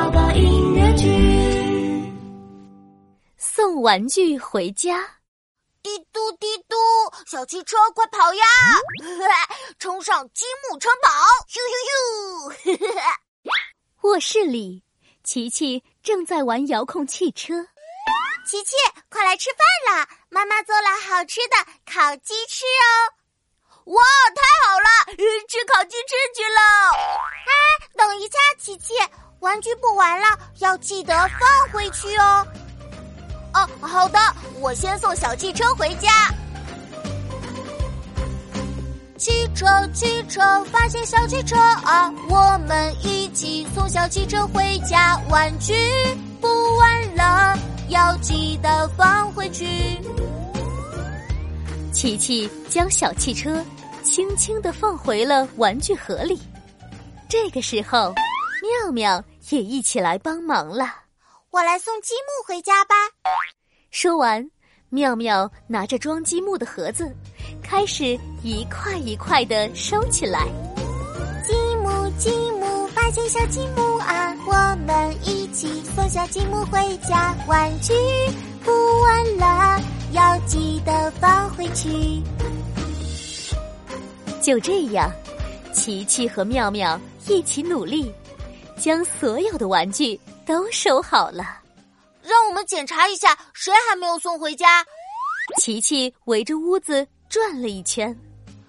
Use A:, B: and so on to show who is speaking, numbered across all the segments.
A: 宝宝音乐剧，
B: 送玩具回家。
C: 滴嘟滴嘟，小汽车快跑呀！冲上积木城堡！咻咻咻！
B: 卧室里，琪琪正在玩遥控汽车。
C: 琪琪，快来吃饭啦！妈妈做了好吃的烤鸡翅哦。哇，太好了，吃烤鸡翅去了！哎，等一下，琪琪，玩具不玩了，要记得放回去哦。哦，好的，我先送小汽车回家。汽车，汽车，发现小汽车啊！我们一起送小汽车回家。玩具不玩了，要记得放回去。
B: 琪琪将小汽车。轻轻的放回了玩具盒里。这个时候，妙妙也一起来帮忙了。
C: 我来送积木回家吧。
B: 说完，妙妙拿着装积木的盒子，开始一块一块的收起来。
C: 积木，积木，发现小积木啊！我们一起送小积木回家。玩具不玩了，要记得放回去。
B: 就这样，琪琪和妙妙一起努力，将所有的玩具都收好了。
C: 让我们检查一下，谁还没有送回家？
B: 琪琪围着屋子转了一圈，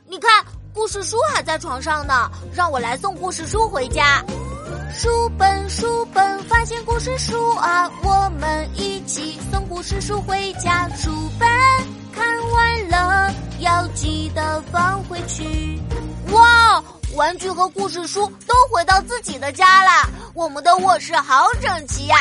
C: 你看，故事书还在床上呢。让我来送故事书回家。书本，书本，发现故事书啊！我们一起送故事书回家。书本玩具和故事书都回到自己的家了。我们的卧室好整齐呀！